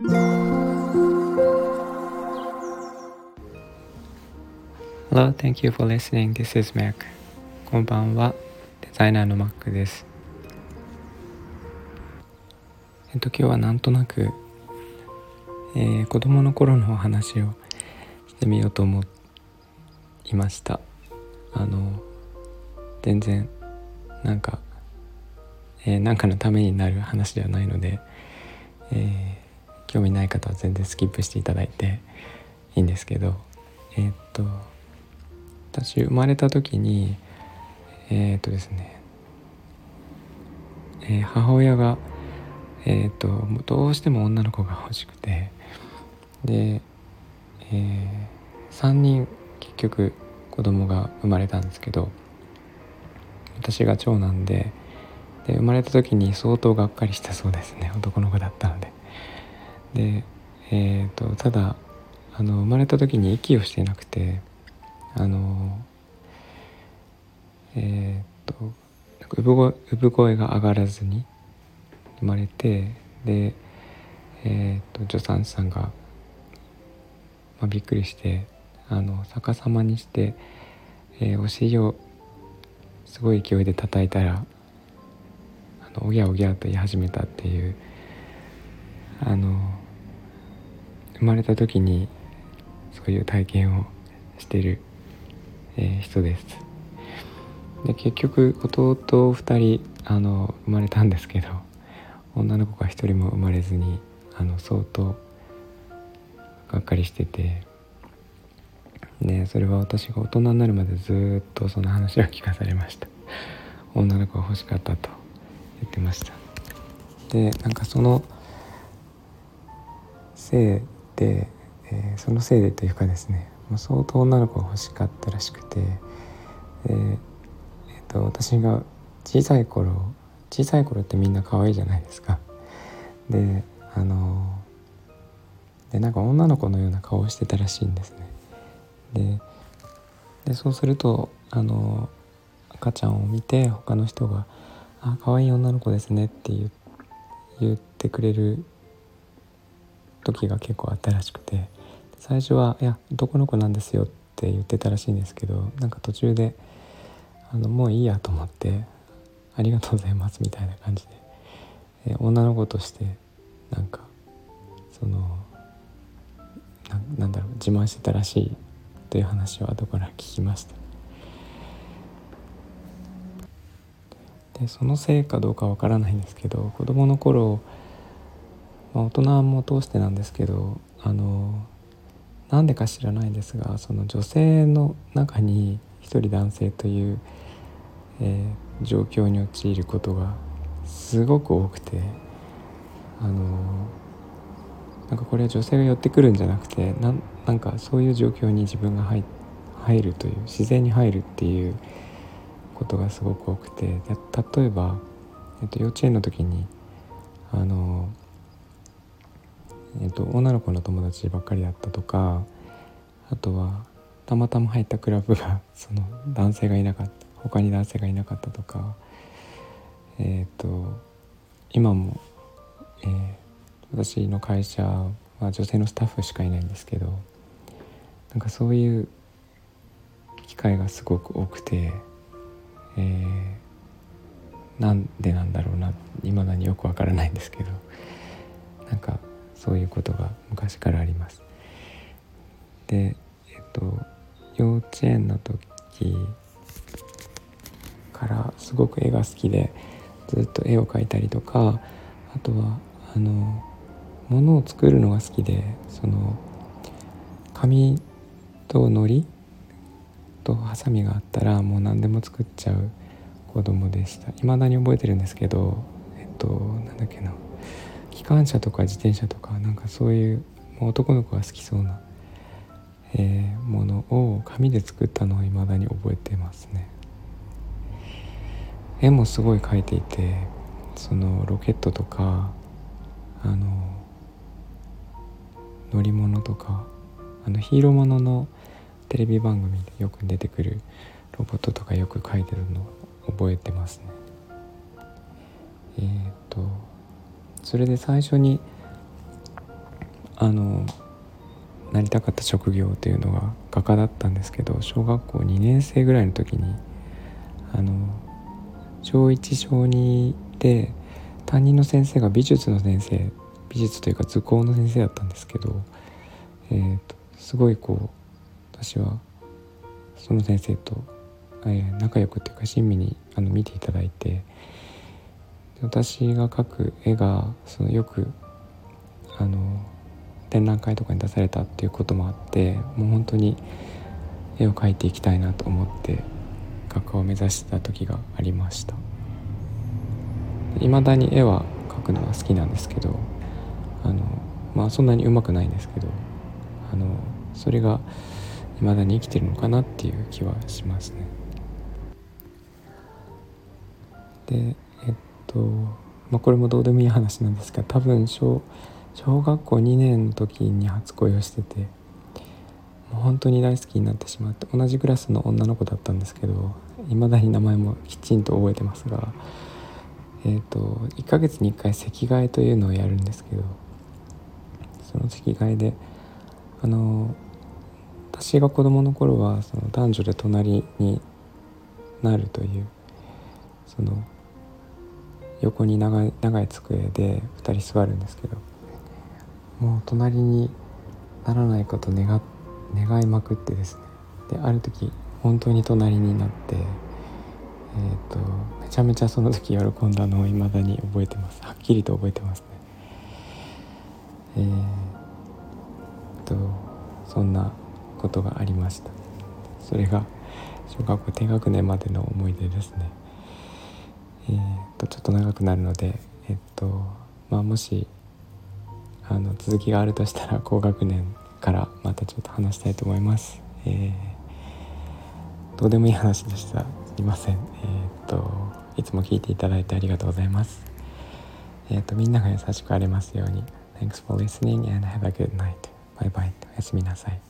Hello, thank you for listening. This is Mac. こんばんは。デザイナーの Mac です。えっと、今日はなんとなく、えー、子供の頃のお話をしてみようと思いました。あの、全然、なんか、えー、なんかのためになる話ではないので、えー、興味ない方は全然スキップしていただいていいんですけど、えー、っと、私生まれた時にえっ、とですね、えー、母親がえっ、とどうしても女の子が欲しくてで、えー、3人結局子供が生まれたんですけど私が長男でで生まれた時に相当がっかりしたそうですね男の子だったので。でえーと、ただあの生まれた時に息をしてなくてあのえー、と産声声が上がらずに生まれてで、えー、っと助産師さんが、まあ、びっくりしてあの逆さまにして、えー、お尻をすごい勢いで叩いたらあのおぎゃおぎゃと言い始めたっていうあの生まれた時にそういう体験をしてるえー、人です。で結局弟2人あの生まれたんですけど女の子が1人も生まれずにあの相当がっかりしててでそれは私が大人になるまでずっとその話を聞かされました。女の子が欲しかったと。言ってました。でなんかそのせいで、えー、そのせいでというかですね相当女の子が欲しかったらしくて、えー、と私が小さい頃小さい頃ってみんな可愛いじゃないですか。であのでなんか女の子のような顔をしてたらしいんですね。でそうするとあの赤ちゃんを見て他の人が「あ可愛い女の子ですね」って言ってくれる時が結構あったらしくて最初は「いや男の子なんですよ」って言ってたらしいんですけどなんか途中であのもういいやと思って「ありがとうございます」みたいな感じで、え女の子としてなんかそのなんだろう自慢してたらしいという話を後から聞きました。でそのせいかどうかわからないんですけど子供の頃、まあ、大人も通してなんですけどあのなんでか知らないんですがその女性の中に一人男性という、えー、状況に陥ることがすごく多くてあのなんかこれは女性が寄ってくるんじゃなくてななんかそういう状況に自分が入入るという自然に入るっていうことがすごく多くて例えば、えっと、幼稚園の時にーと、女の子の友達ばっかりだったとかあとはたまたま入ったクラブが その男性がいなかった他に男性がいなかったとかえっ、と今も、えー、私の会社は女性のスタッフしかいないんですけどなんかそういう機会がすごく多くて、えー、なんでなんだろうな未だによくわからないんですけどなんかそういうことが昔からあります。でえっと幼稚園の時からすごく絵が好きでずっと絵を描いたりとかあとはあの物を作るのが好きでその紙と糊とハサミがあったらもう何でも作っちゃう子供でした未だに覚えてるんですけどえっとなんだっけな機関車とか自転車とかなんかそういう男の子が好きそうな、えー、ものを紙で作ったのを未だに覚えてますね。絵もすごい描いていてそのロケットとかあの乗り物とかあのヒーローもののテレビ番組でよく出てくるロボットとかよく描いてるのを覚えてますね。えっ、とそれで最初にあのなりたかった職業というのが画家だったんですけど小学校2年生ぐらいの時にあの小1小2で担任の先生が美術の先生美術というか図工の先生だったんですけど、えーと、すごいこう私はその先生と、えー、仲良くっていうか親身にあの見ていただいて私が描く絵がそのよくあの展覧会とかに出されたっていうこともあってもう本当に絵を描いていきたいなと思って画家を目指した時がありました。未だに絵は描くのは好きなんですけどあのまあそんなにうまくないんですけどあのそれが未だに生きてるのかなっていう気はしますね。でえっとまあこれもどうでもいい話なんですが多分小小学校2年の時に初恋をしててもう本当に大好きになってしまって同じクラスの女の子だったんですけどいまだに名前もきちんと覚えてますがえ、ー、と1ヶ月に1回席替えというのをやるんですけどその席替えであの私が子供の頃はその男女で隣になるというその横に長い長い机で2人座るんですけどもう隣にならないこと願願いまくってですね。である時本当に隣になってえっ、ー、とめちゃめちゃその時喜んだのを未だに覚えてます。はっきりと覚えてますね。えー、とそんなことがありました。それが小学校低学年までの思い出ですね。えー、とちょっと長くなるのでえっ、とまあもしあの続きがあるとしたら高学年からまたちょっと話したいと思います。えー、どうでもいい話でした。すいません。えー、っといつも聞いていただいてありがとうございます。え、っとみんなが優しくありますように。Thanks for listening and have a good night. Bye bye. おやすみなさい。